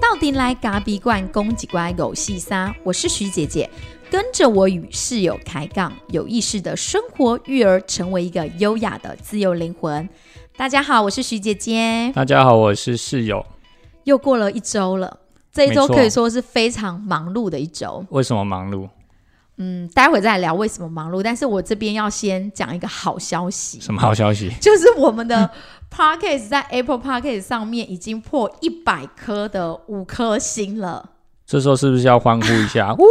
到底来咖比罐公几乖狗细沙，我是徐姐姐，跟着我与室友开杠，有意识的生活育儿，成为一个优雅的自由灵魂。大家好，我是徐姐姐。大家好，我是室友。又过了一周了，这一周可以说是非常忙碌的一周。为什么忙碌？嗯，待会再来聊为什么忙碌，但是我这边要先讲一个好消息，什么好消息？就是我们的 Podcast 在 Apple Podcast 上面已经破一百颗的五颗星了。这时候是不是要欢呼一下？呜，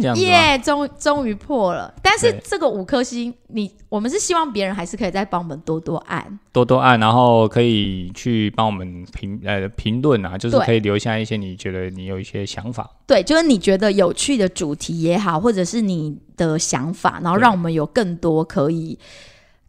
这样子吗？耶终终于破了。但是这个五颗星，你我们是希望别人还是可以再帮我们多多按。多多按，然后可以去帮我们评呃评论啊，就是可以留下一些你觉得你有一些想法。对，就是你觉得有趣的主题也好，或者是你的想法，然后让我们有更多可以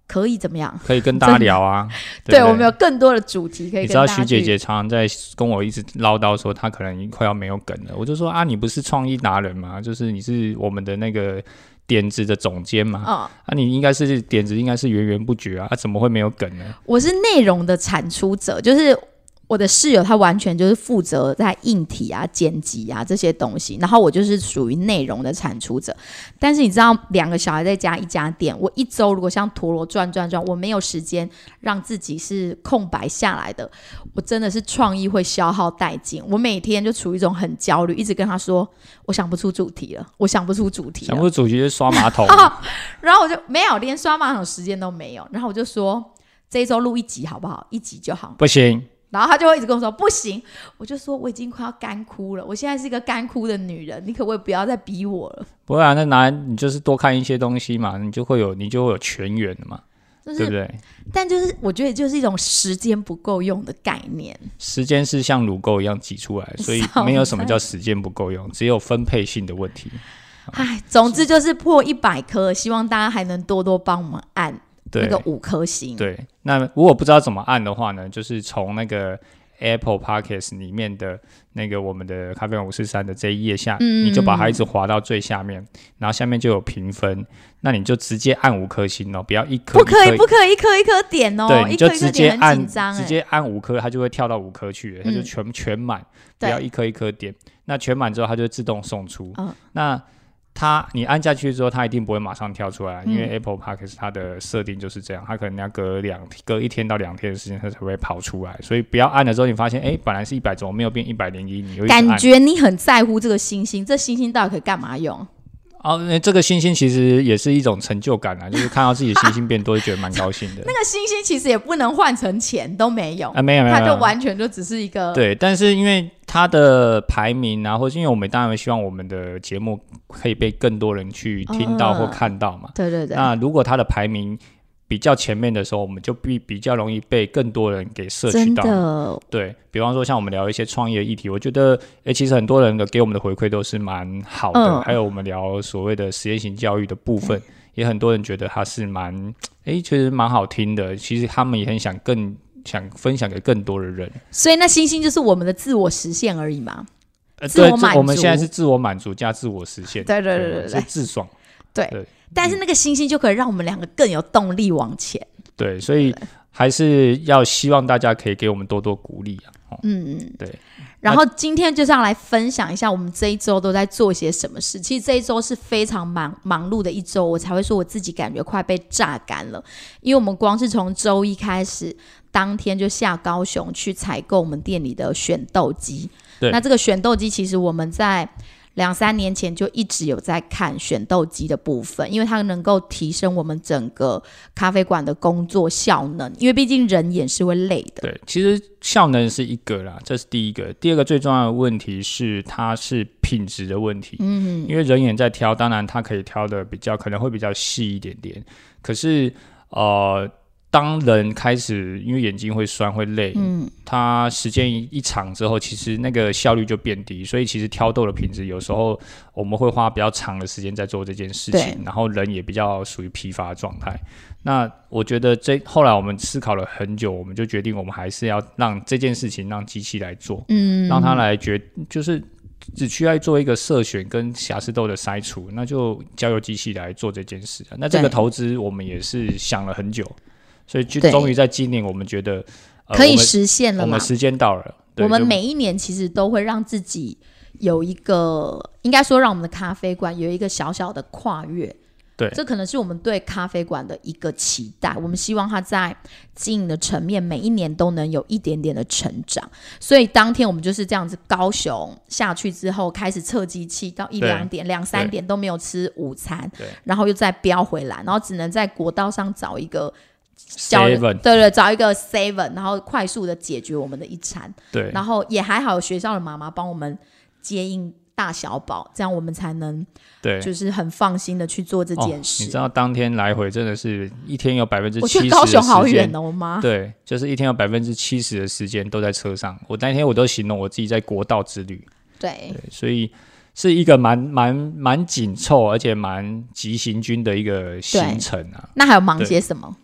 可以怎么样？可以跟大家聊啊。对不我们有更多的主题可以跟你知道徐姐姐常常在跟我一直唠叨说她可能快要没有梗了，我就说啊，你不是创意达人吗？就是你是我们的那个点子的总监嘛，嗯，啊，你应该是点子应该是源源不绝啊，啊怎么会没有梗呢？我是内容的产出者，就是我的室友，他完全就是负责在硬体啊、剪辑啊这些东西，然后我就是属于内容的产出者。但是你知道，两个小孩在家一家店，我一周如果像陀螺转转转，我没有时间让自己是空白下来的，我真的是创意会消耗殆尽。我每天就处于一种很焦虑，一直跟他说，我想不出主题了，我想不出主题了想。不出主题就刷马桶，然后我就没有连刷马桶时间都没有，然后我就说这一周录一集好不好？一集就好。不行，然后他就会一直跟我说不行，我就说我已经快要干枯了，我现在是一个干枯的女人，你可不可以不要再逼我了？不然那拿来你就是多看一些东西嘛，你就会有你就会有全员的嘛，就是，对不对？但就是我觉得就是一种时间不够用的概念。时间是像乳沟一样挤出来，所以 没有什么叫时间不够用，只有分配性的问题。唉，总之就是破一百颗，希望大家还能多多帮我们按那对个五颗星。对，那如果不知道怎么按的话呢，就是从那个 Apple Podcast 里面的那个我们的咖啡馆五四三的这一页下，嗯你就把它一直滑到最下面，然后下面就有评分，那你就直接按五颗星哦，不要一颗不可以，不可以一颗一颗点哦，对，一你就直接按。直接按五颗，它就会跳到五颗去了，它就嗯全、全满，不要一颗一颗点。那全满之后，它就会自动送出。嗯那它你按下去之后，它一定不会马上跳出来，因为嗯 Apple Podcast 它的设定就是这样，它可能要隔两隔一天到两天的时间，它才会跑出来。所以不要按了之后，你发现哎，本来是一百，怎么没有变一百零一？你又一直按感觉你很在乎这个星星，这星星到底可以干嘛用？哦，那这个星星其实也是一种成就感啊，就是看到自己的星星变多，就觉得蛮高兴的。那个星星其实也不能换成钱，都没有，啊，没有没有，它就完全就只是一个对，但是因为它的排名啊，或是因为我们当然希望我们的节目可以被更多人去听到或嗯看到嘛。对对对，那如果它的排名比较前面的时候，我们就比比较容易被更多人给摄取到。的对比方说，像我们聊一些创业的议题，我觉得，诶，其实很多人的给我们的回馈都是蛮好的。嗯还有我们聊所谓的实验型教育的部分，也很多人觉得它是蛮，诶，其实蛮好听的。其实他们也很想更想分享给更多的人。所以那星星就是我们的自我实现而已嘛。自我满足我们现在是自我满足加自我实现，对对对对对是自爽，对对但是那个星星就可以让我们两个更有动力往前。对，所以还是要希望大家可以给我们多多鼓励啊。哦，嗯嗯，对。然后今天就是要来分享一下我们这一周都在做些什么事。其实这一周是非常忙忙碌的一周，我才会说我自己感觉快被榨干了。因为我们光是从周一开始，当天就下高雄去采购我们店里的选豆机。对那这个选豆机其实我们在两三年前就一直有在看选豆机的部分，因为它能够提升我们整个咖啡馆的工作效能，因为毕竟人眼是会累的。对，其实效能是一个啦，这是第一个。第二个最重要的问题是，它是品质的问题。嗯，因为人眼在挑，当然它可以挑的比较可能会比较细一点点。可是呃，当人开始因为眼睛会酸会累，嗯，它时间一一长之后，其实那个效率就变低，所以其实挑豆的品质有时候我们会花比较长的时间在做这件事情，然后人也比较属于疲乏状态。那我觉得这后来我们思考了很久，我们就决定我们还是要让这件事情让机器来做，嗯，让它来决就是。只需要做一个色选跟瑕疵豆的筛除，那就交由机器来做这件事。那这个投资我们也是想了很久，所以就终于在今年，我们觉得、呃、可以实现了嘛我们？时间到了。我们每一年其实都会让自己有一个，应该说让我们的咖啡馆有一个小小的跨越。对这可能是我们对咖啡馆的一个期待。我们希望它在经营的层面，每一年都能有一点点的成长。所以当天我们就是这样子，高雄下去之后开始测机器，到一两点、两三点都没有吃午餐对，然后又再飙回来，然后只能在国道上找一个。叫 seven 对对，找一个 seven，然后快速的解决我们的一餐。对然后也还好，学校的妈妈帮我们接应大小宝，这样我们才能对。就是很放心的去做这哦件事。你知道当天来回真的是一天有百分之我七十觉得高雄好远哦，我妈。对，就是一天有百分之七十的时间都在车上。我那天我都形容我自己在国道之旅，对对，所以是一个蛮蛮蛮紧凑而且蛮急行军的一个行程啊。那还有忙些什么？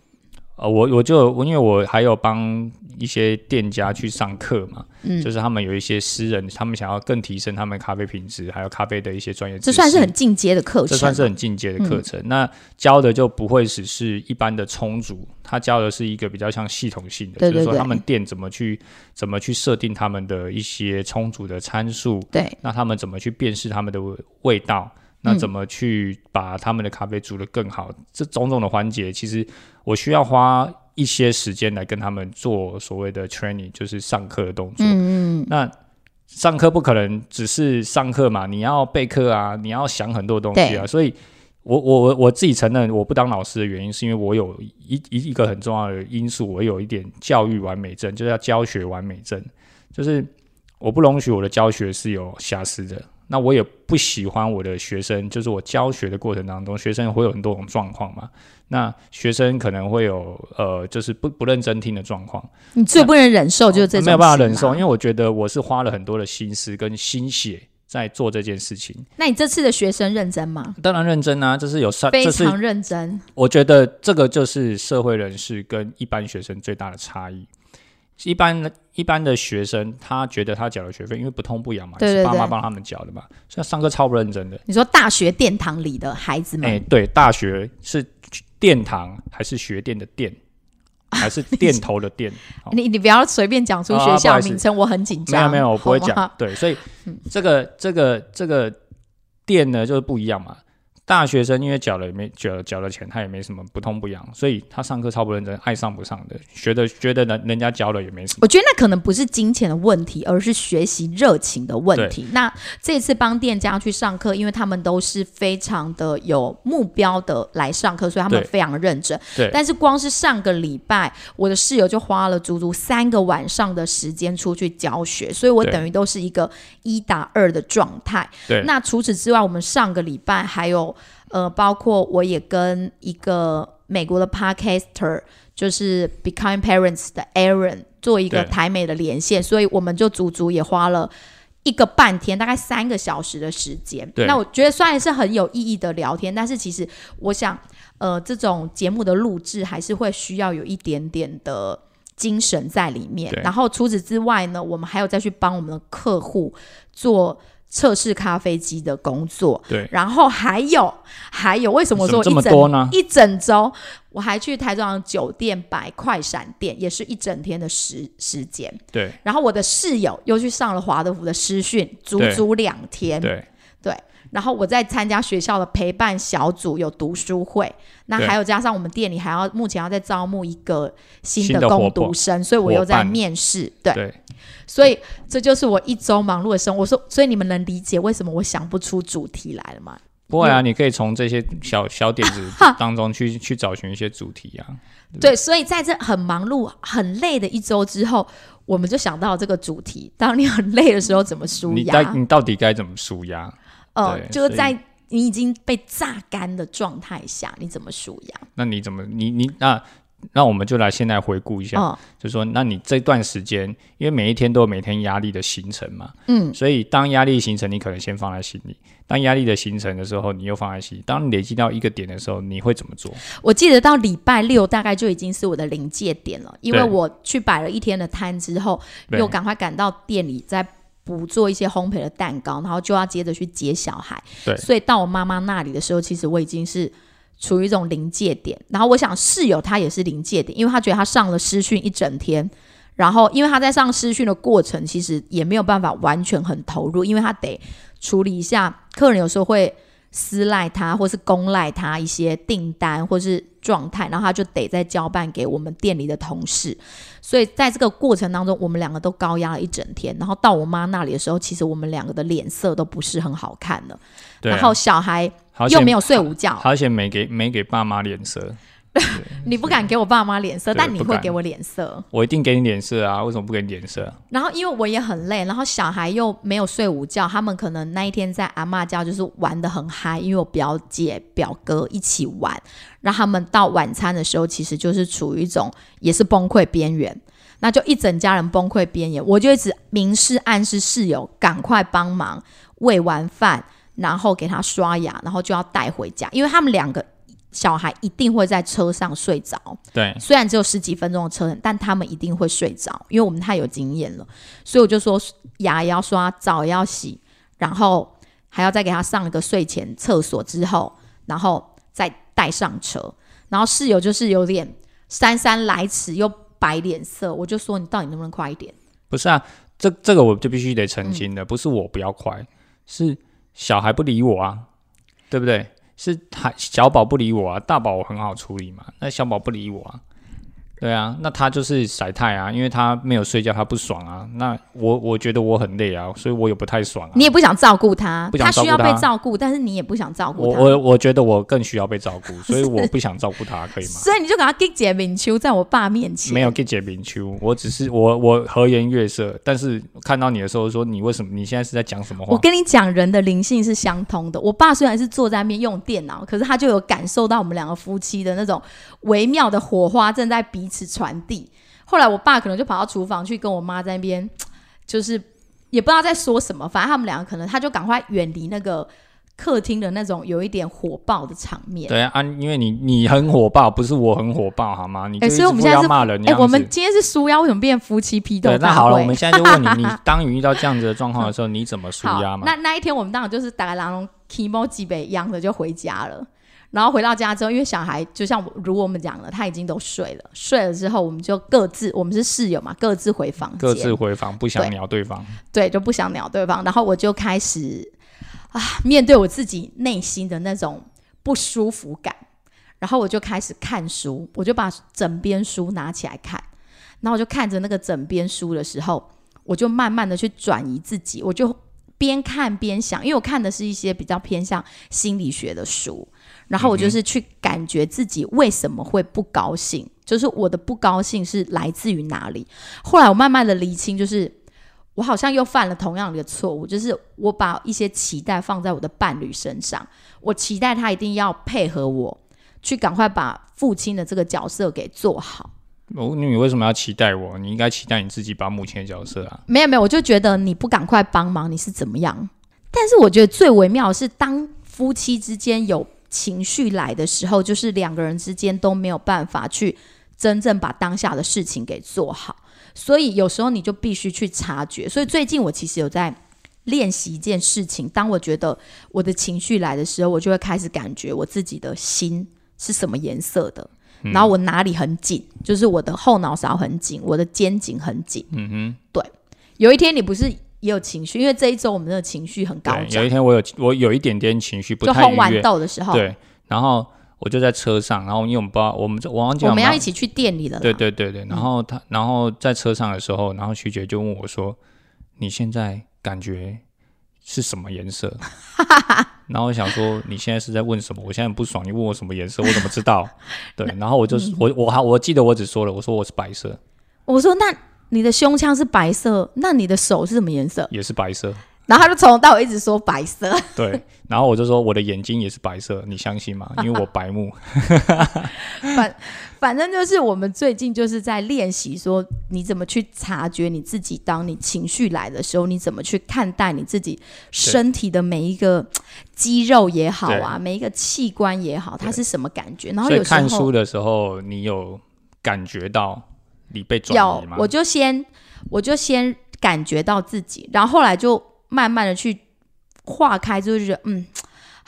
呃，我我就我因为我还有帮一些店家去上课嘛，嗯就是他们有一些私人，他们想要更提升他们咖啡品质，还有咖啡的一些专业知识，这算是很进阶的课程，这算是很进阶的课程。那教的就不会只是一般的充足，他教的是一个比较像系统性的，对对对就是说他们店怎么去怎么去设定他们的一些充足的参数，对那他们怎么去辨识他们的味道？那怎么去把他们的咖啡煮得更好？这种种的环节，其实我需要花一些时间来跟他们做所谓的 training，就是上课的动作。嗯嗯，那上课不可能只是上课嘛，你要备课啊，你要想很多东西啊，所以我我我我自己承认，我不当老师的原因，是因为我有一一一个很重要的因素，我有一点教育完美症，就是要教学完美症，就是我不容许我的教学是有瑕疵的。那我也不喜欢我的学生，就是我教学的过程当中，学生会有很多种状况嘛。那学生可能会有呃，就是不不认真听的状况。你最不能忍受就是这种没有办法忍受，因为我觉得我是花了很多的心思跟心血在做这件事情。那你这次的学生认真吗？当然认真啊，这是有上，非常认真。我觉得这个就是社会人士跟一般学生最大的差异。一般的一般的学生，他觉得他缴了学费，因为不痛不痒嘛，对对对是爸妈帮他们缴的嘛，所以他上课超不认真的。你说大学殿堂里的孩子们，哎、对，大学是殿堂还是学店的店，还是店头的店？你你不要随便讲出学校名称，我很紧张。没有没有，我不会讲。对，所以这个这个这个店呢，就是不一样嘛。大学生因为缴了也没缴缴了钱，他也没什么不痛不痒，所以他上课超不认真，爱上不上的，学的觉得人人家教了也没什么。我觉得那可能不是金钱的问题，而是学习热情的问题。那这次帮店家去上课，因为他们都是非常的有目标的来上课，所以他们对非常认真。对但是光是上个礼拜，我的室友就花了足足三个晚上的时间出去教学，所以我等于都是一个一打二的状态。对那除此之外，我们上个礼拜还有呃，包括我也跟一个美国的 podcaster，就是 Becoming Parents 的 Aaron 做一个台美的连线，所以我们就足足也花了。一个半天，大概三个小时的时间。对那我觉得虽然是很有意义的聊天，但是其实我想，呃，这种节目的录制还是会需要有一点点的精神在里面。对然后除此之外呢，我们还有再去帮我们的客户做测试咖啡机的工作。对，然后还有还有，为什么说一整这么多呢？一整周，我还去台中酒店摆快闪店，也是一整天的时时间。对。然后我的室友又去上了华德福的师训，足足两天。对。然后我在参加学校的陪伴小组，有读书会，那还有加上我们店里还要目前要在招募一个新的攻新的伙伴读生，所以我又在面试。对，对，所以这就是我一周忙碌的生活。我说，所以你们能理解为什么我想不出主题来了吗？不会啊，你可以从这些小小点子 当中去去找寻一些主题啊。对，所以在这很忙碌、很累的一周之后，我们就想到这个主题：当你很累的时候，怎么舒压？你到底该怎么舒压？呃，对所以就是在你已经被榨干的状态下，你怎么舒压？那你怎么你你那那我们就来现在回顾一下，嗯就说那你这段时间，因为每一天都有每天压力的形成嘛，嗯，所以当压力形成，你可能先放在心里；当压力的形成的时候，你又放在心里。当你累积到一个点的时候，你会怎么做？我记得到礼拜六大概就已经是我的临界点了，因为我去摆了一天的摊之后，又赶快赶到店里再补做一些烘焙的蛋糕，然后就要接着去接小孩。对所以到我妈妈那里的时候，其实我已经是处于一种临界点。然后我想室友他也是临界点，因为他觉得他上了师训一整天，然后因为他在上师训的过程，其实也没有办法完全很投入，因为他得处理一下客人有时候会私赖他，或是公赖他一些订单或是状态，然后他就得再交办给我们店里的同事。所以在这个过程当中，我们两个都高压了一整天。然后到我妈那里的时候，其实我们两个的脸色都不是很好看了。啊然后小孩又没有睡午觉，而且没给没给爸妈脸色，你不敢给我爸妈脸色，但你会给我脸色。我一定给你脸色啊！为什么不给你脸色？然后因为我也很累，然后小孩又没有睡午觉，他们可能那一天在阿嬷家就是玩的很嗨，因为我表姐表哥一起玩，让他们到晚餐的时候其实就是处于一种也是崩溃边缘。那就一整家人崩溃边缘，我就一直明示暗示室友赶快帮忙喂完饭，然后给他刷牙，然后就要带回家，因为他们两个小孩一定会在车上睡着。对，虽然只有十几分钟的车程，但他们一定会睡着，因为我们太有经验了。所以我就说牙也要刷，澡也要洗，然后还要再给他上一个睡前厕所之后，然后再带上车。然后室友就是有点姗姗来迟又摆脸色，我就说你到底能不能快一点？不是啊，这这个我就必须得澄清的，不是我不要快，是小孩不理我啊，对不对？是孩小宝不理我啊，大宝我很好处理嘛，那小宝不理我啊，对啊，那他就是晒太啊，因为他没有睡觉，他不爽啊。那我我觉得我很累啊，所以我也不太爽啊。你也不想照顾他，他需要被照顾，但是你也不想照顾他。我我我觉得我更需要被照顾，所以我不想照顾他，可以吗？所以你就给他给姐敏秋在我爸面前，没有给解明秋，我只是我我和颜悦色，但是看到你的时候说你为什么你现在是在讲什么话？我跟你讲，人的灵性是相通的。我爸虽然是坐在那边用电脑，可是他就有感受到我们两个夫妻的那种微妙的火花正在彼此传递。后来我爸可能就跑到厨房去跟我妈在那边，就是也不知道在说什么，反正他们两个可能他就赶快远离那个客厅的那种有一点火爆的场面。对啊，啊因为你你很火爆，不是我很火爆，好吗？你所以我们现在是哎、骂人的样子。我们今天是输压，为什么变夫妻批斗对？那好了，我们现在就问你，你当你遇到这样子的状况的时候，你怎么输，压嘛？那那一天我们当然就是打个狼龙 k m o 几杯一样的就回家了。然后回到家之后，因为小孩就像我如我们讲的，他已经都睡了。睡了之后，我们就各自，我们是室友嘛，各自回房间，各自回房，不想对鸟对方。对，就不想鸟对方。然后我就开始啊，面对我自己内心的那种不舒服感，然后我就开始看书，我就把整边书拿起来看，然后我就看着那个整边书的时候，我就慢慢的去转移自己，我就边看边想，因为我看的是一些比较偏向心理学的书，然后我就是去感觉自己为什么会不高兴，就是我的不高兴是来自于哪里。后来我慢慢的理清，就是我好像又犯了同样的错误，就是我把一些期待放在我的伴侣身上，我期待他一定要配合我，去赶快把父亲的这个角色给做好。哦，你为什么要期待我？你应该期待你自己把母亲的角色啊。没有没有，我就觉得你不赶快帮忙，你是怎么样？但是我觉得最微妙的是，当夫妻之间有情绪来的时候，就是两个人之间都没有办法去真正把当下的事情给做好，所以有时候你就必须去察觉。所以最近我其实有在练习一件事情，当我觉得我的情绪来的时候，我就会开始感觉我自己的心是什么颜色的。然后我哪里很紧，就是我的后脑勺很紧，我的肩颈很紧。嗯哼，对有一天你不是也有情绪，因为这一周我们的情绪很高有一，天我有我有一点点情绪不就太愉烘完悦，豆的时候，对，然后我就在车上，然后因为我们不知道我们这我忘记我们要一起去店里了。对对对对，然后他，然后在车上的时候，然后徐姐就问我说：“你现在感觉是什么颜色？” 然后我想说，你现在是在问什么？我现在很不爽，你问我什么颜色，我怎么知道？对，然后我就是我我还我记得我只说了，我说我是白色，我说那你的胸腔是白色，那你的手是什么颜色？也是白色，然后他就从头到尾一直说白色。对，然后我就说我的眼睛也是白色，你相信吗？因为我白目，反反正就是我们最近就是在练习说，你怎么去察觉你自己，当你情绪来的时候，你怎么去看待你自己身体的每一个 肌肉也好啊，每一个器官也好，它是什么感觉？然后有时候看书的时候，你有感觉到你被转移吗？有我就先我就先感觉到自己，然后后来就慢慢的去化开，就是觉得嗯。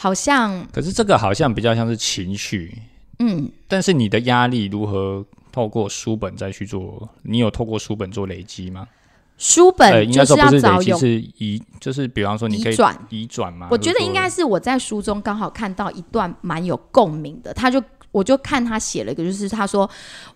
好像可是这个好像比较像是情绪，嗯，但是你的压力如何透过书本再去做？你有透过书本做累积吗？书呃，应该本就是要说不是累积，找有是移，就是比方说你可以移转。移转嘛。我觉得应该是我在书中刚好看到一段蛮有共鸣的，他就我就看他写了一个，就是他说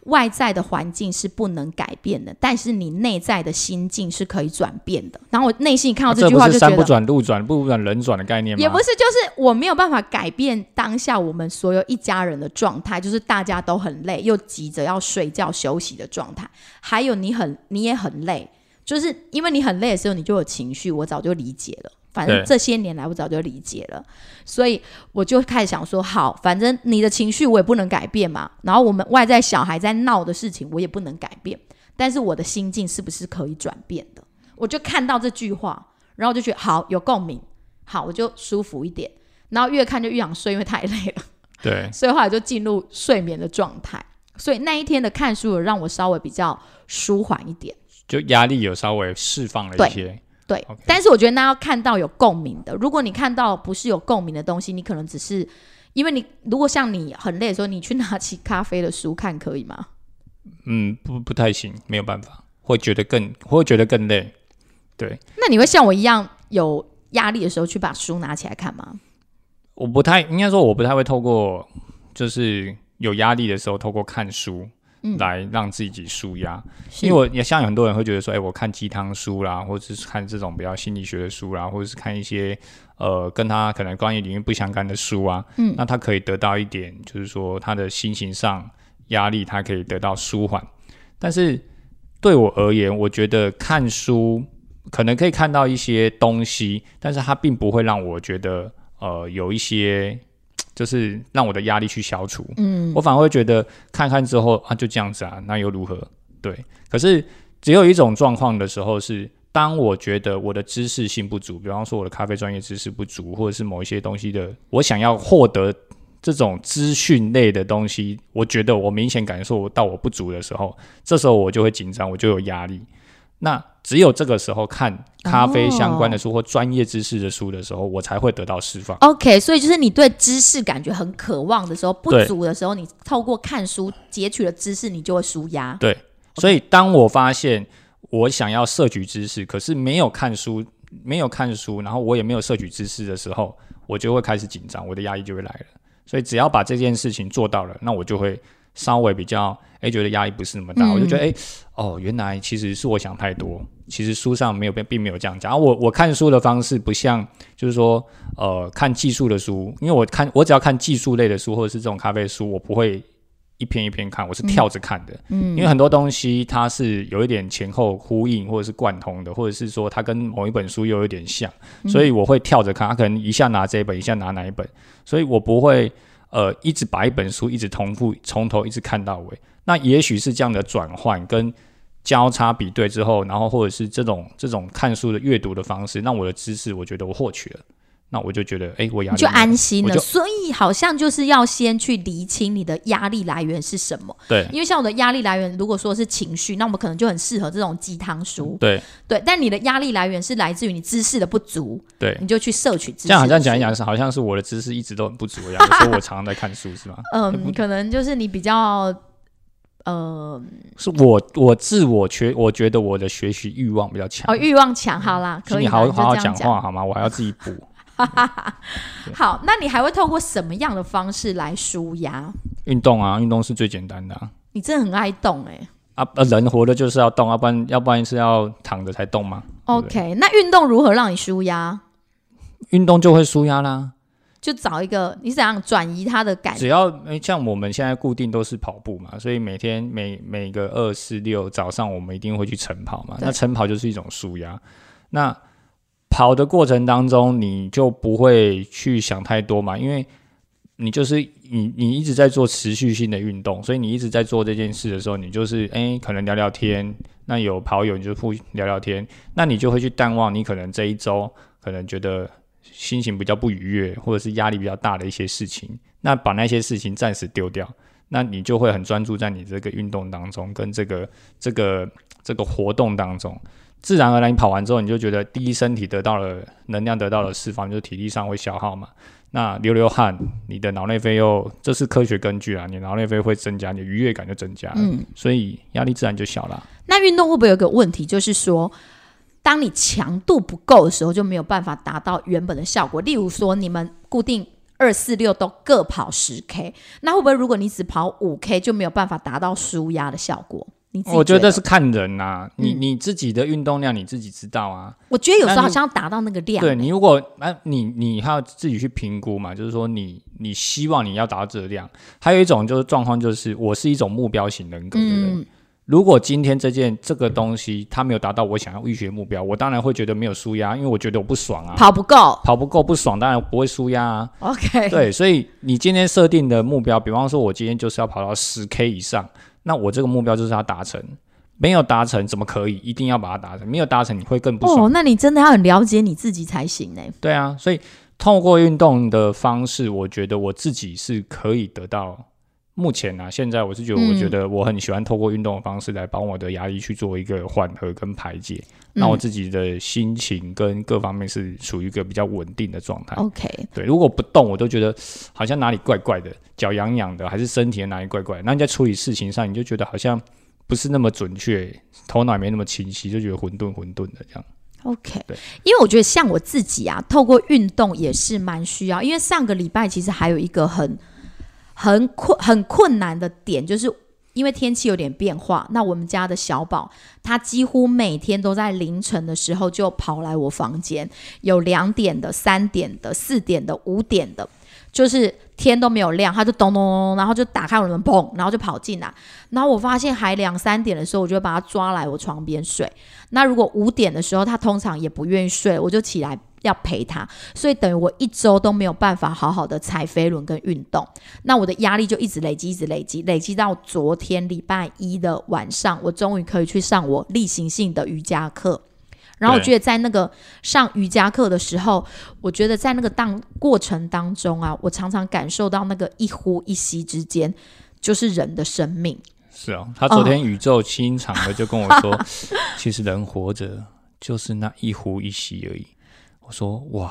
外在的环境是不能改变的，但是你内在的心境是可以转变的。然后我内心看到啊这句话就觉得，不转路转，路不转人转的概念吗？也不是，就是我没有办法改变当下我们所有一家人的状态，就是大家都很累，又急着要睡觉休息的状态，还有你很你也很累，就是因为你很累的时候，你就有情绪，我早就理解了。反正这些年来，我早就理解了，所以我就开始想说，好，反正你的情绪我也不能改变嘛，然后我们外在小孩在闹的事情我也不能改变，但是我的心境是不是可以转变的？我就看到这句话，然后我就觉得好有共鸣，好我就舒服一点，然后越看就越想睡，因为太累了，对，所以后来就进入睡眠的状态。所以那一天的看书有让我稍微比较舒缓一点，就压力有稍微释放了一些。对。但是我觉得那要看到有共鸣的，如果你看到不是有共鸣的东西，你可能只是因为你如果像你很累的时候，你去拿起咖啡的书看可以吗？嗯，不不太行，没有办法，会觉得更会觉得更累。对，那你会像我一样有压力的时候去把书拿起来看吗？我不太应该说，我不太会透过就是有压力的时候，透过看书嗯来让自己舒压。是因为我也像很多人会觉得说，哎、我看鸡汤书啦，或者是看这种比较心理学的书啦，或者是看一些呃跟他可能关于领域不相干的书啊，嗯那他可以得到一点，就是说他的心情上压力，他可以得到舒缓。但是对我而言，我觉得看书可能可以看到一些东西，但是它并不会让我觉得呃有一些。就是让我的压力去消除，嗯我反而会觉得看看之后啊，就这样子啊，那又如何？对，可是只有一种状况的时候是，当我觉得我的知识性不足，比方说我的咖啡专业知识不足，或者是某一些东西的，我想要获得这种资讯类的东西，我觉得我明显感受到我不足的时候，这时候我就会紧张，我就有压力。那只有这个时候看咖啡相关的书或专业知识的书的时候，我才会得到释放。OK，所以就是你对知识感觉很渴望的时候，不足的时候，你透过看书截取了知识，你就会舒压。对，所以当我发现我想要摄取知识，可是没有看书，没有看书，然后我也没有摄取知识的时候，我就会开始紧张，我的压力就会来了。所以只要把这件事情做到了，那我就会稍微比较哎、觉得压力不是那么大，嗯我就觉得哎、哦，原来其实是我想太多，其实书上没有并并没有这样讲。我我看书的方式不像就是说呃看技术的书，因为我看我只要看技术类的书或者是这种咖啡书，我不会一篇一篇看，我是跳着看的。嗯因为很多东西它是有一点前后呼应，或者是贯通的，或者是说它跟某一本书又有点像，所以我会跳着看。他可能一下拿这一本，一下拿哪一本，所以我不会呃一直把一本书一直重复从头一直看到尾。那也许是这样的转换跟交叉比对之后，然后或者是这种这种看书的阅读的方式，让我的知识我觉得我获取了，那我就觉得哎、我压你就安心了。所以好像就是要先去厘清你的压力来源是什么。对因为像我的压力来源，如果说是情绪，那我们可能就很适合这种鸡汤书。对对，但你的压力来源是来自于你知识的不足，对。你就去摄取知识。这样好像讲一，讲是好像是我的知识一直都很不足一样，所以我常常在看书是吗？嗯，可能就是你比较，呃，是我我自我觉我觉得我的学习欲望比较强。哦，欲望强，好啦，可以好好好讲。话好吗？我还要自己补。好，那你还会透过什么样的方式来舒压？运动啊，运动是最简单的啊。你真的很爱动哎、啊，呃人活的就是要动，要不然要不然是要躺着才动吗？OK，那运动如何让你舒压？运动就会舒压啦。就找一个你怎样转移他的感觉只要诶像我们现在固定都是跑步嘛，所以每天每每个二四六早上我们一定会去晨跑嘛。那晨跑就是一种舒压。那跑的过程当中，你就不会去想太多嘛，因为你就是你你一直在做持续性的运动，所以你一直在做这件事的时候，你就是诶可能聊聊天，那有跑友你就互聊聊天，那你就会去淡忘你可能这一周可能觉得心情比较不愉悦，或者是压力比较大的一些事情，那把那些事情暂时丢掉，那你就会很专注在你这个运动当中，跟这个这个这个活动当中。自然而然，你跑完之后，你就觉得第一身体得到了能量，得到了释放，就是体力上会消耗嘛。那流流汗，你的脑内啡又这是科学根据啊，你脑内啡会增加，你的愉悦感就增加了，嗯，所以压力自然就小了。那运动会不会有个问题，就是说，当你强度不够的时候，就没有办法达到原本的效果。例如说，你们固定二四六都各跑十 K，那会不会如果你只跑五 K，就没有办法达到舒压的效果？我觉觉得。是看人呐、你嗯。你自己的运动量你自己知道啊。我觉得有时候好像要达到那个量，对你如果啊，你你还要自己去评估嘛，就是说你你希望你要达到这个量。还有一种就是状况，就是我是一种目标型人格对不对，如果今天这件这个东西它没有达到我想要预学目标，我当然会觉得没有舒压，因为我觉得我不爽啊，跑不够。跑不够不爽，当然不会舒压啊。，OK，对，所以你今天设定的目标，比方说我今天就是要跑到十 K 以上，那我这个目标就是要达成。没有达成怎么可以？一定要把它达成。没有达成你会更不爽。哦，那你真的要很了解你自己才行呢。对啊，所以透过运动的方式，我觉得我自己是可以得到。目前啊，现在我是觉得，嗯我觉得我很喜欢透过运动的方式来帮我的压力去做一个缓和跟排解，嗯那我自己的心情跟各方面是处于一个比较稳定的状态。OK，对，如果不动，我都觉得好像哪里怪怪的，脚痒痒的，还是身体的哪里怪怪的。那你在处理事情上，你就觉得好像不是那么准确，头脑也没那么清晰，就觉得混沌混沌的这样。OK，对因为我觉得像我自己啊，透过运动也是蛮需要。因为上个礼拜其实还有一个很很困很困难的点，就是因为天气有点变化，那我们家的小宝他几乎每天都在凌晨的时候就跑来我房间，有两点的、三点的、四点的、五点的，就是天都没有亮，他就咚咚咚，然后就打开我的门，砰，然后就跑进来。然后我发现还两三点的时候，我就把他抓来我床边睡。那如果五点的时候，他通常也不愿意睡，我就起来要陪他，所以等于我一周都没有办法好好的踩飞轮跟运动。那我的压力就一直累积，一直累积，累积到昨天礼拜一的晚上，我终于可以去上我例行性的瑜伽课。然后我觉得在那个上瑜伽课的时候，我觉得在那个当过程当中啊，我常常感受到那个一呼一吸之间，就是人的生命。是啊，他昨天宇宙清场的就跟我说，其实人活着就是那一呼一吸而已。我说哇，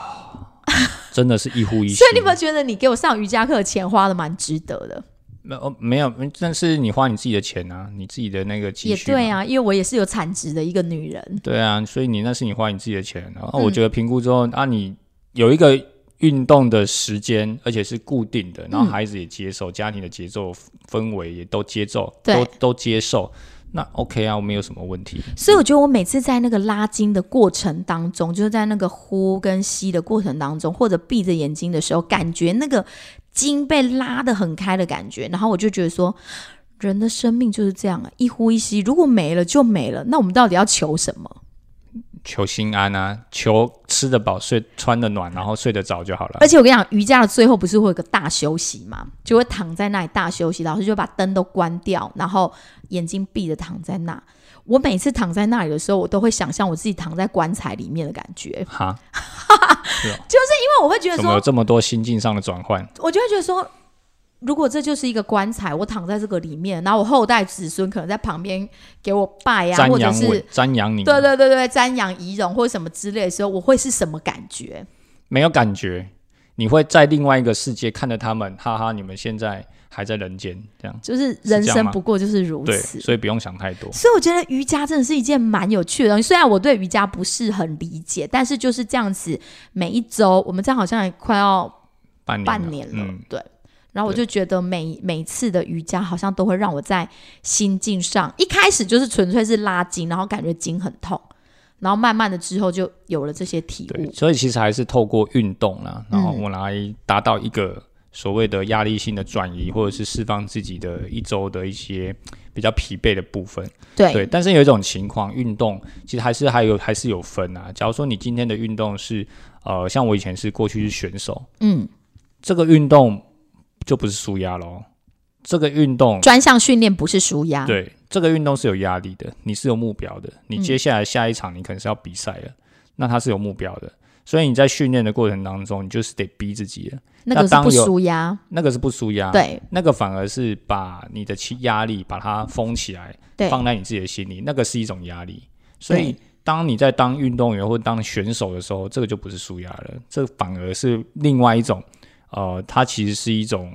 真的是一呼一 吸。所以你有没有觉得你给我上瑜伽课的钱花的蛮值得的？没有没有，但是你花你自己的钱啊，你自己的那个。也对。啊，因为我也是有产值的一个女人。对啊，所以你那是你花你自己的钱，然后嗯我觉得评估之后，啊，你有一个运动的时间，而且是固定的，然后嗯孩子也接受，家庭的节奏氛围也都接受，都都接受，那 OK 啊，我没有什么问题。所以我觉得我每次在那个拉筋的过程当中，就是在那个呼跟吸的过程当中，或者闭着眼睛的时候，感觉那个筋被拉得很开的感觉，然后我就觉得说，人的生命就是这样啊，一呼一吸，如果没了就没了，那我们到底要求什么？求心安啊，求吃得饱、睡穿得暖，然后睡得着就好了而。且我跟你讲，瑜伽的最后不是会有个大休息嘛，就会躺在那里大休息，老师就把灯都关掉，然后眼睛闭着躺在那。我每次躺在那里的时候，我都会想象我自己躺在棺材里面的感觉，哈，就是因哈，为我会觉得说，怎么有这么多心境上的转换？我就会觉得说，如果这就是一个棺材，我躺在这个里面，然后我后代子孙可能在旁边给我拜啊，或者是瞻仰你，对对对对瞻仰仪容或者什么之类的时候，我会是什么感觉？没有感觉，你会在另外一个世界看着他们，哈哈，你们现在还在人间，这样就是人生不过就是如对，此。所以不用想太多。所以我觉得瑜伽真的是一件蛮有趣的东西。虽然我对瑜伽不是很理解，但是就是这样子，每一周我们这样好像也快要半年半年了，嗯，对。然后我就觉得每每次的瑜伽好像都会让我在心境上，一开始就是纯粹是拉筋，然后感觉筋很痛，然后慢慢的之后就有了这些体，悟。所以其实还是透过运动啦，然后嗯我来达到一个所谓的压力性的转移，或者是释放自己的一周的一些比较疲惫的部分。对，对，但是有一种情况，运动其实还是还有还是有分啊。假如说你今天的运动是呃，像我以前是过去是选手，嗯，这个运动就不是舒压喽。这个运动专项训练不是舒压，对这个运动是有压力的，你是有目标的。你嗯接下来下一场你可能是要比赛了，那它是有目标的。所以你在训练的过程当中，你就是得逼自己了。那个是不舒压，那个是不舒压，，对那个反而是把你的气压力把它封起来，放在你自己的心里，那个是一种压力。所以对当你在当运动员或当选手的时候，这个就不是舒压了，这反而是另外一种呃，它其实是一种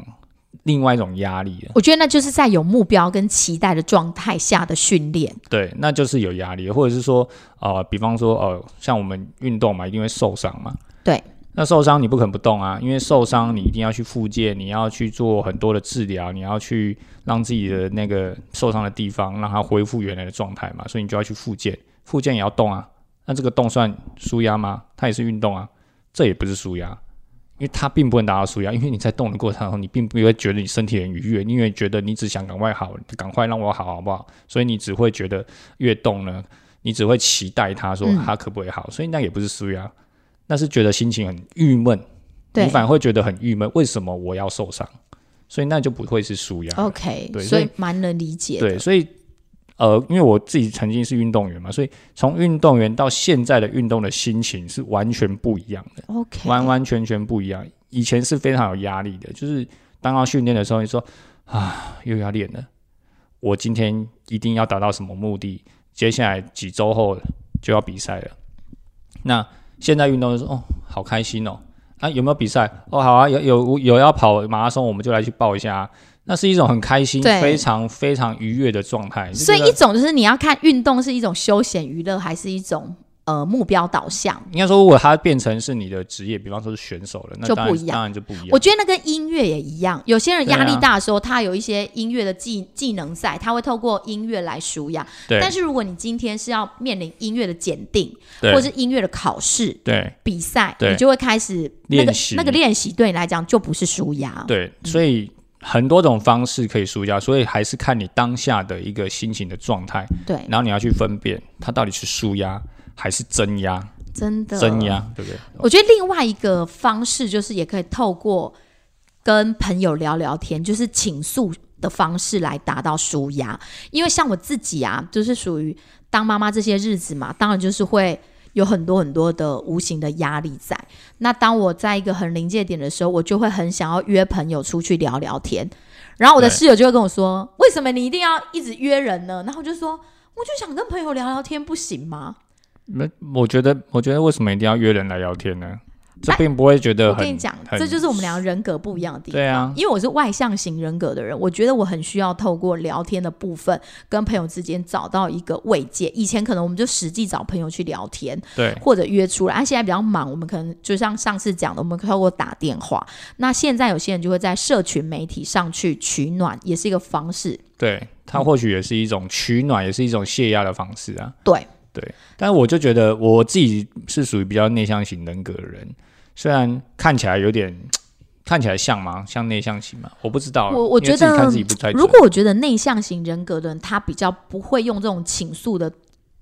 另外一种压力了。我觉得那就是在有目标跟期待的状态下的训练。对，那就是有压力，或者是说，呃，比方说，呃，像我们运动嘛，一定会受伤嘛。对。那受伤你不肯不动啊，因为受伤你一定要去复健，你要去做很多的治疗，你要去让自己的那个受伤的地方让它恢复原来的状态嘛，所以你就要去复健，复健也要动啊。那这个动算舒压吗？它也是运动啊，这也不是舒压，因为它并不能达到舒压，因为你在动的过程中，你并不会觉得你身体很愉悦，因为觉得你只想赶快好，赶快让我好，好不好？所以你只会觉得越动呢，你只会期待它说它可不可以好，所以那也不是舒压。那是觉得心情很郁闷，你反而会觉得很郁闷。为什么我要受伤？所以那就不会是舒压。OK，对，所以蛮能理解。对，所以呃，因为我自己曾经是运动员嘛，所以从运动员到现在的运动的心情是完全不一样的。OK，完完全全不一样。以前是非常有压力的，就是当要训练的时候，你说啊，又要练了，我今天一定要达到什么目的？接下来几周后就要比赛了，那。现在运动就说哦，好开心哦！啊，有没有比赛？哦，好啊，有有有要跑马拉松，我们就来去报一下。那是一种很开心、非常非常愉悦的状态。所以一种就是你要看运动是一种休闲娱乐，还是一种。呃，目标导向应该说，如果它变成是你的职业，比方说是选手了，那就不一样，当然就不一样。我觉得那跟音乐也一样，有些人压力大的时候，他有一些音乐的技技能赛，他会透过音乐来舒压。对。但是如果你今天是要面临音乐的检定，或者是音乐的考试，对比赛，你就会开始那个。那个练习对你来讲就不是舒压。对，所以很多种方式可以舒压，所以还是看你当下的一个心情的状态。对。然后你要去分辨它到底是舒压还是增压。真的，增压，对不对？我觉得另外一个方式就是，也可以透过跟朋友聊聊天，就是倾诉的方式来达到舒压。因为像我自己啊，就是属于当妈妈这些日子嘛，当然就是会有很多很多的无形的压力在。那当我在一个很临界点的时候，我就会很想要约朋友出去聊聊天。然后我的室友就会跟我说：“为什么你一定要一直约人呢？”然后我就说：“我就想跟朋友聊聊天，不行吗？”那我觉得，我觉得为什么一定要约人来聊天呢？这并不会觉得。我跟你讲，这就是我们两个人格不一样的地方。对啊，因为我是外向型人格的人，我觉得我很需要透过聊天的部分，跟朋友之间找到一个慰藉。以前可能我们就实际找朋友去聊天，对，或者约出来。啊，现在比较忙，我们可能就像上次讲的，我们透过打电话。那现在有些人就会在社群媒体上去取暖，也是一个方式。对他或许也是一种取暖，也是一种泄压的方式啊。对。对，但是我就觉得我自己是属于比较内向型人格的人，虽然看起来有点 看起来像吗？像内向型吗？我不知道。我我觉得，如果我觉得内向型人格的人，他比较不会用这种倾诉的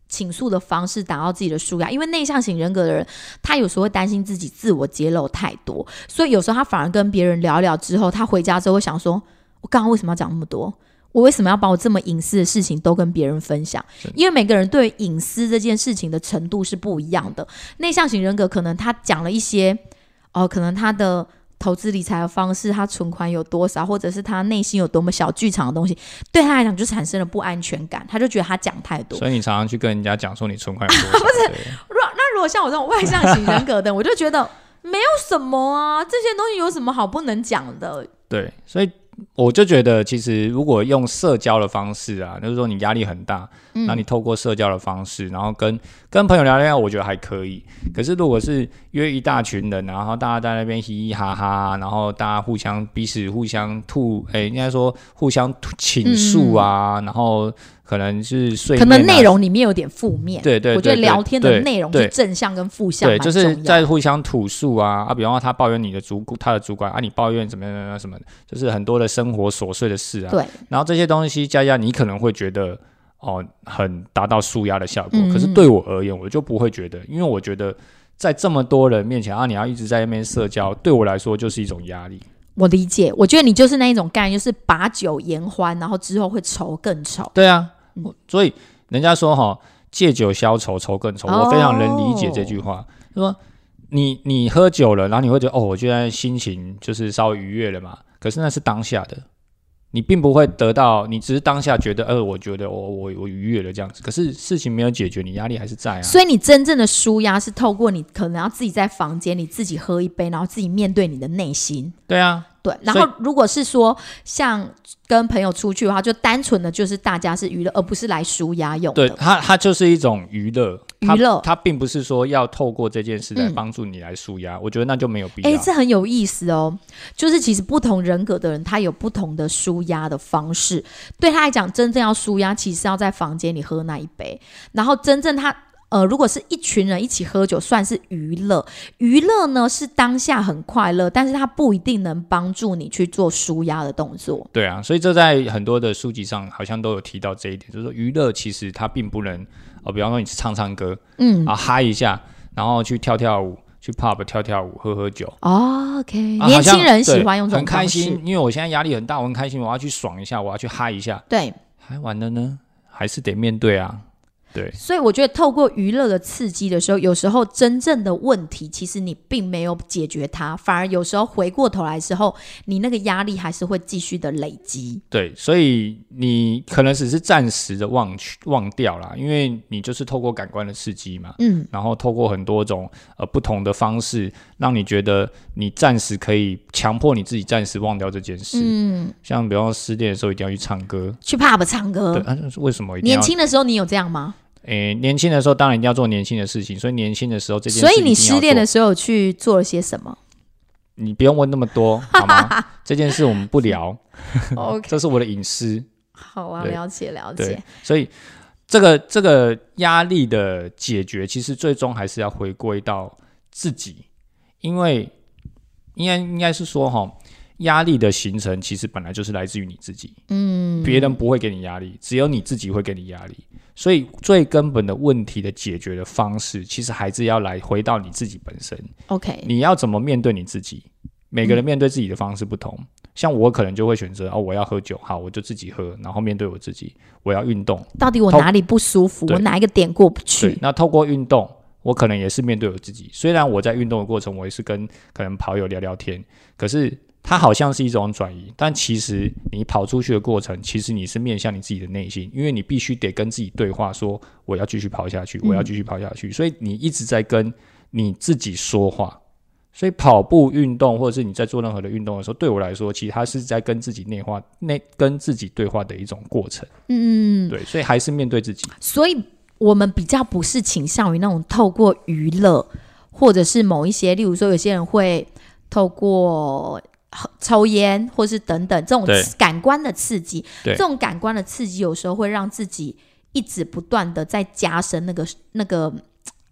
倾诉的方式达到自己的舒压，因为内向型人格的人，他有时候会担心自己自我揭露太多，所以有时候他反而跟别人聊聊之后，他回家之后会想说：“我刚刚为什么要讲那么多？”我为什么要把我这么隐私的事情都跟别人分享？因为每个人对隐私这件事情的程度是不一样的。内向型人格可能他讲了一些，哦，可能他的投资理财的方式，他存款有多少，或者是他内心有多么小剧场的东西，对他来讲就产生了不安全感，他就觉得他讲太多。所以你常常去跟人家讲说你存款有多少？不是，如那如果像我这种外向型人格的，我就觉得没有什么啊，这些东西有什么好不能讲的？对，所以。我就觉得，其实如果用社交的方式啊，就是说你压力很大，那你透过社交的方式，然后跟跟朋友聊聊，我觉得还可以。可是如果是约一大群人，然后大家在那边嘻嘻哈哈，然后大家互相彼此互相吐，哎，应该说互相倾诉啊，然后。可能是睡，可能内容里面有点负面。对对，我觉得聊天的内容是正向跟负向，对，就是在互相吐诉啊啊，比方说他抱怨你的主他的主管啊，你抱怨怎么样怎么样什么，就是很多的生活琐碎的事啊。对，然后这些东西加加，你可能会觉得哦，很达到舒压的效果。可是对我而言，我就不会觉得，因为我觉得在这么多人面前啊，你要一直在那边社交，对我来说就是一种压力。我理解，我觉得你就是那一种概念，就是把酒言欢，然后之后会愁更愁。对啊，所以人家说哈，借酒消愁，愁更愁。我非常能理解这句话。说你你喝酒了，然后你会觉得哦，我现在心情就是稍微愉悦了嘛。可是那是当下的，你并不会得到，你只是当下觉得，呃，我觉得我我我愉悦了这样子，可是事情没有解决，你压力还是在啊。所以你真正的舒压是透过你可能要自己在房间，你自己喝一杯，然后自己面对你的内心。对啊，对，然后如果是说像跟朋友出去的话，就单纯的就是大家是娱乐，而不是来舒压用的。对它它就是一种娱乐，它娱乐它并不是说要透过这件事来嗯帮助你来舒压，我觉得那就没有必哎，要。这很有意思哦。就是其实不同人格的人，他有不同的舒压的方式。对他来讲，真正要舒压，其实要在房间里喝那一杯。然后真正他呃，如果是一群人一起喝酒，算是娱乐。娱乐呢是当下很快乐，但是它不一定能帮助你去做舒压的动作。对啊，所以这在很多的书籍上好像都有提到这一点，就是说娱乐其实它并不能，呃，比方说你唱唱歌，嗯啊嗨一下，然后去跳跳舞，去 pub 跳跳舞，喝喝酒。哦，OK，、啊年轻人喜欢用这种很开。心，因为我现在压力很大，我很开心，我要去爽一下，我要去嗨一下，对，嗨完了呢，还是得面对啊。对，所以我觉得透过娱乐的刺激的时候，有时候真正的问题其实你并没有解决它，反而有时候回过头来的时候，你那个压力还是会继续的累积。对，所以你可能只是暂时的忘去忘掉啦，因为你就是透过感官的刺激嘛，嗯，然后透过很多种呃不同的方式，让你觉得你暂时可以强迫你自己暂时忘掉这件事。嗯，像比方说失恋的时候一定要去唱歌，去 pub 唱对，歌。啊、为什么一定要年？轻的时候你有这样吗？诶，年轻的时候当然一定要做年轻的事情，所以年轻的时候这件事所以你失恋的时候去做了些什么 你不用问那么多 好吗？这件事我们不聊？OK，这是我的隐私。好啊，了解了解。，所以这个这个压力的解决，其实最终还是要回归到自己，因为应该应该是说哈，压力的形成其实本来就是来自于你自己，嗯，别人不会给你压力，只有你自己会给你压力。所以最根本的问题的解决的方式，其实还是要来回到你自己本身。OK，你要怎么面对你自己？每个人面对自己的方式不同。像我可能就会选择哦，我要喝酒，好，我就自己喝，然后面对我自己。我要运动，到底我哪里不舒服？我哪一个点过不去，？那透过运动，我可能也是面对我自己。虽然我在运动的过程，我也是跟可能跑友聊聊天，可是它好像是一种转移，但其实你跑出去的过程，其实你是面向你自己的内心，因为你必须得跟自己对话，说我要继续跑下去，我要继续跑下去，所以你一直在跟你自己说话。所以跑步运动，或者是你在做任何的运动的时候，对我来说，其实它是在跟自己内化、内跟自己对话的一种过程。嗯，对，所以还是面对自己。所以我们比较不是倾向于那种透过娱乐，或者是某一些，例如说有些人会透过喝抽烟，或是等等这种感官的刺激，这种感官的刺激有时候会让自己一直不断的在加深那个那个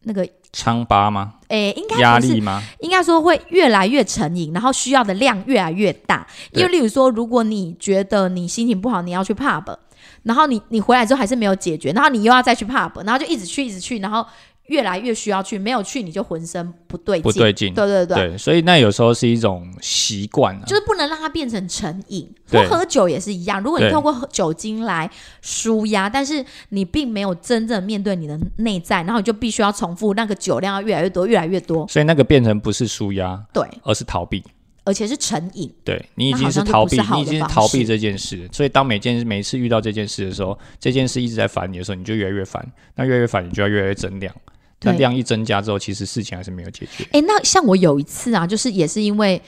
那个，疮疤吗？诶，应该压力吗？应该说会越来越成瘾，然后需要的量越来越大。因为例如说，如果你觉得你心情不好，你要去 pub，然后你你回来之后还是没有解决，然后你又要再去 pub，然后就一直去一直去，然后越来越需要去，没有去你就浑身不对劲。不对劲。对对对对，所以那有时候是一种习惯啊。就是不能让它变成成瘾。对喝酒也是一样，如果你对透过酒精来舒压，但是你并没有真正面对你的内在，然后你就必须要重复那个酒量要越来越多，越来越多。所以那个变成不是舒压，对，而是逃避。而且是成瘾。对你已经那好像就逃避，你已经是逃避这件事。所以当每件每一次遇到这件事的时候，这件事一直在烦你的时候，你就越来越烦。那越来越烦，你就要越来越增量。那对量一增加之后，其实事情还是没有解决。哎，那像我有一次啊，就是也是因为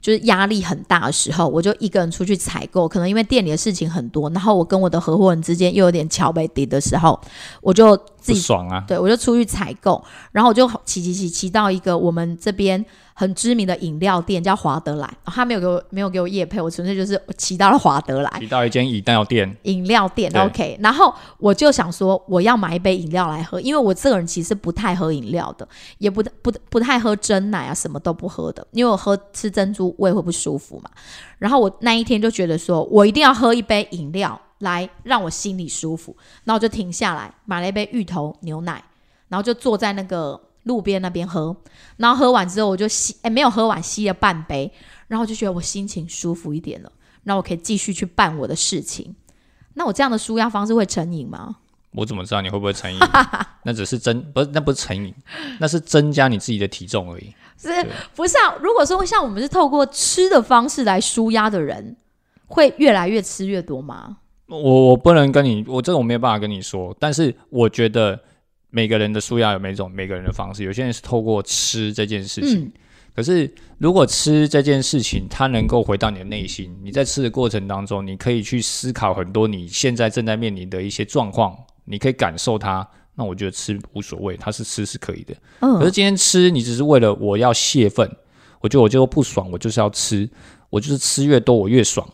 就是压力很大的时候，我就一个人出去采购，可能因为店里的事情很多，然后我跟我的合伙人之间又有点桥北底的时候，我就自不己爽啊！对我就出去采购，然后我就骑骑骑骑到一个我们这边很知名的饮料店，叫华德来，哦他没有给我没有给我夜配，我纯粹就是骑到了华德来，骑到一间饮料店，饮料店，OK，然后我就想说，我要买一杯饮料来喝，因为我这个人其实不太喝饮料的，也不不不太喝真奶啊，什么都不喝的，因为我喝吃珍珠胃会不舒服嘛。然后我那一天就觉得说，我一定要喝一杯饮料来让我心里舒服，然后我就停下来买了一杯芋头牛奶，然后就坐在那个路边那边喝，然后喝完之后我就吸，哎，没有喝完，吸了半杯，然后我就觉得我心情舒服一点了，那我可以继续去办我的事情。那我这样的舒压方式会成瘾吗？我怎么知道你会不会成瘾？那只是增，不是那不是成瘾，那是增加你自己的体重而已。是不是啊？如果说像我们是透过吃的方式来舒压的人，会越来越吃越多吗？我我不能跟你，我这个我没有办法跟你说，但是我觉得每个人的舒压有每种每个人的方式，有些人是透过吃这件事情。嗯可是，如果吃这件事情，它能够回到你的内心，你在吃的过程当中，你可以去思考很多你现在正在面临的一些状况，你可以感受它。那我觉得吃无所谓，它是吃是可以的。可是嗯，今天吃，你只是为了我要泄愤，我觉得我就不爽，我就是要吃，我就是吃越多我越爽。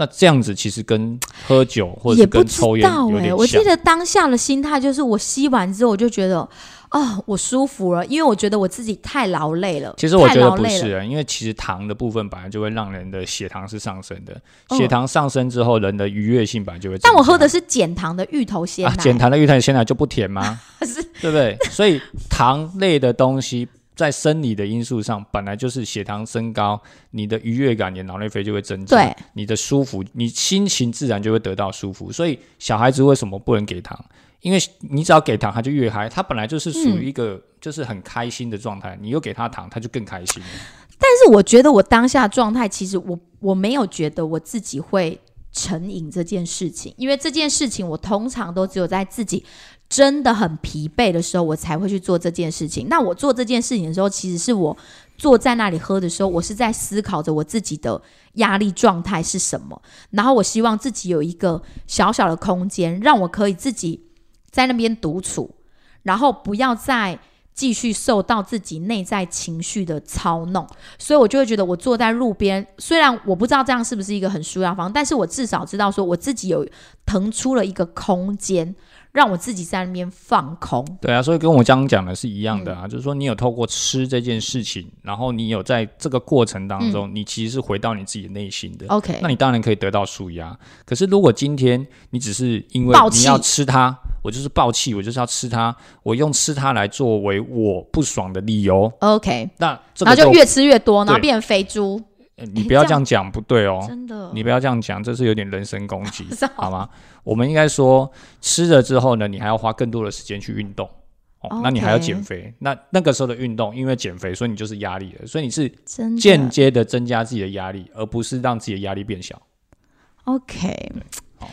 那这样子其实跟喝酒或者跟抽烟有点我记。得当下的心态就是，我吸完之后我就觉得，哦，我舒服了，因为我觉得我自己太劳累了。其实我觉得。不是啊，因为其实糖的部分本来就会让人的血糖是上升的，嗯血糖上升之后，人的愉悦性本来就会。但我喝的是减糖的芋头鲜啊，奶，减糖的芋头鲜奶就不甜吗？是对不对？所以糖类的东西在生理的因素上，本来就是血糖升高，你的愉悦感，你的脑内啡就会增加，对，你的舒服，你心情自然就会得到舒服。所以小孩子为什么不能给糖？因为你只要给糖，他就越嗨。他本来就是属于一个就是很开心的状态，你又给他糖，他就更开心。但是我觉得我当下状态，其实我我没有觉得我自己会成瘾这件事情，因为这件事情我通常都只有在自己真的很疲惫的时候，我才会去做这件事情。那我做这件事情的时候，其实是我坐在那里喝的时候，我是在思考着我自己的压力状态是什么，然后我希望自己有一个小小的空间，让我可以自己在那边独处，然后不要再继续受到自己内在情绪的操弄。所以我就会觉得，我坐在路边，虽然我不知道这样是不是一个很舒压方，但是我至少知道说我自己有腾出了一个空间，让我自己在那边放空。对啊，所以跟我刚刚讲的是一样的嗯。啊，就是说你有透过吃这件事情，然后你有在这个过程当中，你其实是回到你自己的内心的。OK，那你当然可以得到舒压。可是如果今天你只是因为你要吃它，我就是暴气，我就是要吃它，我用吃它来作为我不爽的理由，OK，那这个然后就越吃越多，然后对。变成肥猪，呃你不要这这样样讲，不对哦。真的。你不要这样讲，这是有点人身攻击 好吗？我们应该说，吃了之后呢，你还要花更多的时间去运动。哦，那你还要减肥，那那个时候的运动，因为减肥，所以你就是压力了，所以你是间接的增加自己的压力，而不是让自己的压力变小。OK，好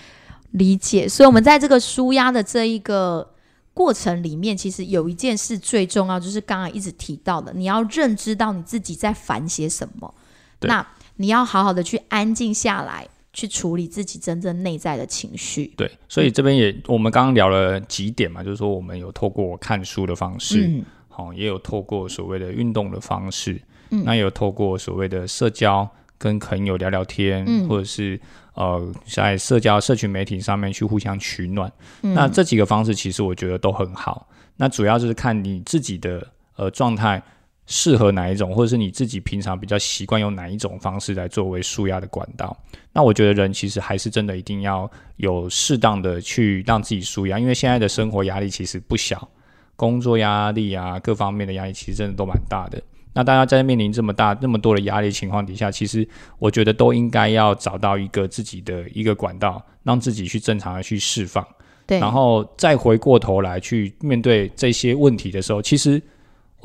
理解。所以，我们在这个舒压的这一个过程里面，其实有一件事最重要，就是刚刚一直提到的，你要认知到你自己在烦些什么。对那你要好好的去安静下来，去处理自己真正内在的情绪。对，所以这边也我们刚刚聊了几点嘛，就是说我们有透过看书的方式，嗯，好、也有透过所谓的运动的方式，嗯那也有透过所谓的社交，跟朋友聊聊天，嗯或者是呃在社交社群媒体上面去互相取暖。嗯那这几个方式其实我觉得都很好。那主要就是看你自己的呃状态适合哪一种，或者是你自己平常比较习惯用哪一种方式来作为舒压的管道。那我觉得人其实还是真的一定要有适当的去让自己舒压，因为现在的生活压力其实不小，工作压力啊各方面的压力其实真的都蛮大的。那大家在面临这么大、那么多的压力情况底下，其实我觉得都应该要找到一个自己的一个管道，让自己去正常的去释放。对，然后再回过头来去面对这些问题的时候，其实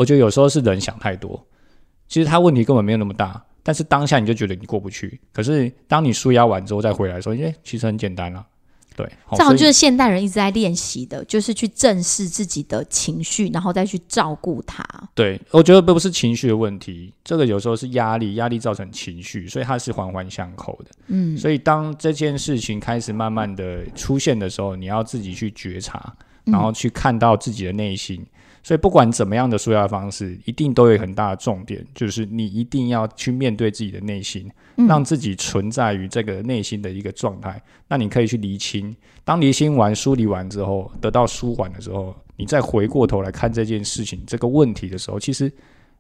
我觉得有时候是人想太多，其实他问题根本没有那么大，但是当下你就觉得你过不去。可是当你舒压完之后再回来的时候，哎，其实很简单啊。对，好这好像就是现代人一直在练习的，就是去正视自己的情绪，然后再去照顾它。对，我觉得不是情绪的问题，这个有时候是压力，压力造成情绪，所以它是环环相扣的。嗯，所以当这件事情开始慢慢的出现的时候，你要自己去觉察，嗯然后去看到自己的内心。所以不管怎么样的舒压方式，一定都有很大的重点，就是你一定要去面对自己的内心，嗯让自己存在于这个内心的一个状态。那你可以去厘清，当厘清完、梳理完之后，得到舒缓的时候，你再回过头来看这件事情、这个问题的时候，其实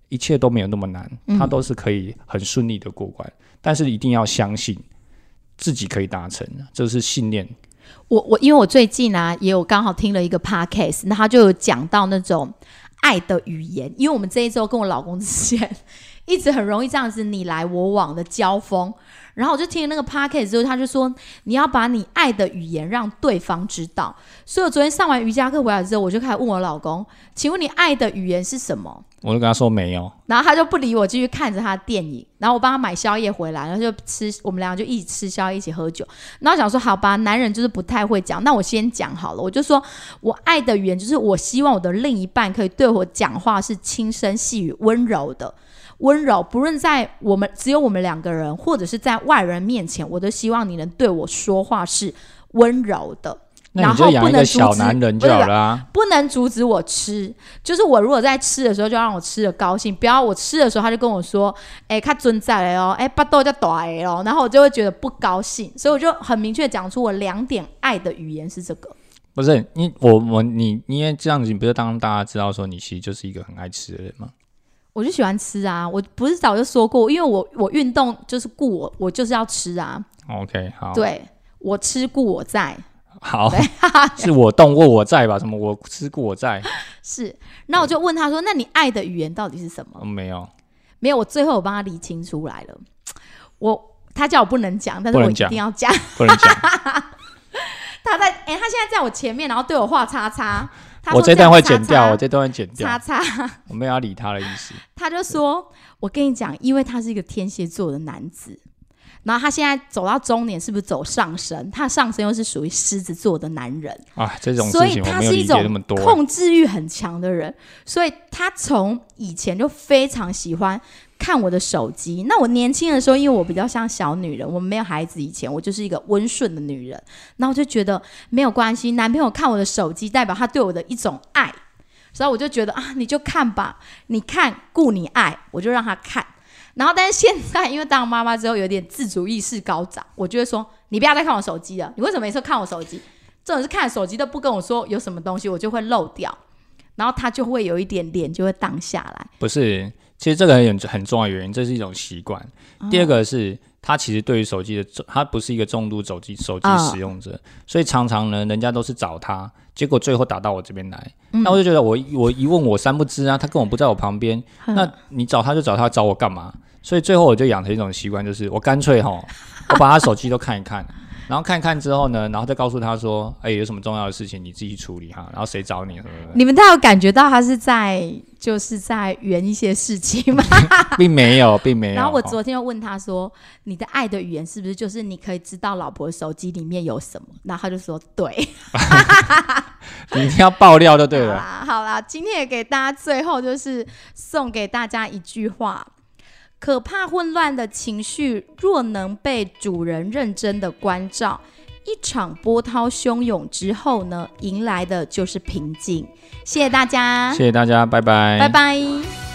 一切都没有那么难，嗯它都是可以很顺利的过关。但是一定要相信自己可以达成，这是信念。我我因为我最近啊也有刚好听了一个 podcast，那他就有讲到那种爱的语言，因为我们这一周跟我老公之间一一直很容易这样子你来我往的交锋。然后我就听了那个 p o c a s t 之后，他就说你要把你爱的语言让对方知道。所以我昨天上完瑜伽课回来之后，我就开始问我老公：“请问你爱的语言是什么？”我就跟他说没有，然后他就不理我，继续看着他的电影。然后我帮他买宵夜回来，然后就吃，我们两个就一起吃宵夜，一起喝酒。然后想说好吧，男人就是不太会讲，那我先讲好了。我就说我爱的语言就是我希望我的另一半可以对我讲话是轻声细语、温柔的。温柔，不论在我们只有我们两个人，或者是在外人面前，我都希望你能对我说话是温柔的。那你就养一个小男人就好了。不能阻止我吃，就是我如果在吃的时候，就让我吃的高兴。不要我吃的时候，他就跟我说：“哎，他尊在了哦，哎，巴豆叫短哦。”然后我就会觉得不高兴，所以我就很明确讲出我两点爱的语言是这个。不是你，我我你，因为这样子，你不是当大家知道说你其实就是一个很爱吃的人吗？我就喜欢吃啊！我不是早就说过，因为我我运动就是顾我，我就是要吃啊。OK，好。对，我吃顾我在。好，是我动过我在吧？什么？我吃顾我在。是。那我就问他说：“那你爱的语言到底是什么？”没有，没有。我最后我帮他理清出来了。我他叫我不能讲，但是我一定要讲。不能讲。他在哎，他现在在我前面，然后对我画叉叉。我这段会剪掉，我这段会剪掉。叉叉，我没有要理他的意思。他就说：“我跟你讲，因为他是一个天蝎座的男子，然后他现在走到中年，是不是走上升？他上升又是属于狮子座的男人啊，这种所以他是一种控制欲很强的人，所以他从以前就非常喜欢。”看我的手机。那我年轻的时候，因为我比较像小女人，我没有孩子以前，我就是一个温顺的女人。那我就觉得没有关系，男朋友看我的手机，代表他对我的一种爱。所以我就觉得啊，你就看吧，你看顾你爱，我就让他看。然后，但是现在因为当妈妈之后，有点自主意识高涨，我就会说，你不要再看我手机了。你为什么每次看我手机？这种是看手机都不跟我说有什么东西，我就会漏掉。然后他就会有一点脸就会荡下来。不是。其实这个很很重要的原因，这是一种习惯。第二个是他其实对于手机的，他不是一个重度手机手机使用者，所以常常呢，人家都是找他，结果最后打到我这边来。那我就觉得我我一问我三不知啊，他根本不在我旁边。那你找他就找他，找我干嘛？所以最后我就养成一种习惯，就是我干脆哈，我把他手机都看一看。然后看看之后呢，然后再告诉他说：“哎，有什么重要的事情你自己处理哈。”然后谁找你？你们都有感觉到他是在就是在圆一些事情吗？并没有，并没有。然后我昨天又问他说：“你的爱的语言是不是就是你可以知道老婆手机里面有什么？”然后他就说：“对。” 你一定要爆料就对了。好啦，今天也给大家最后就是送给大家一句话。可怕混乱的情绪，若能被主人认真的关照，一场波涛汹涌之后呢，迎来的就是平静。谢谢大家，谢谢大家，拜拜，拜拜。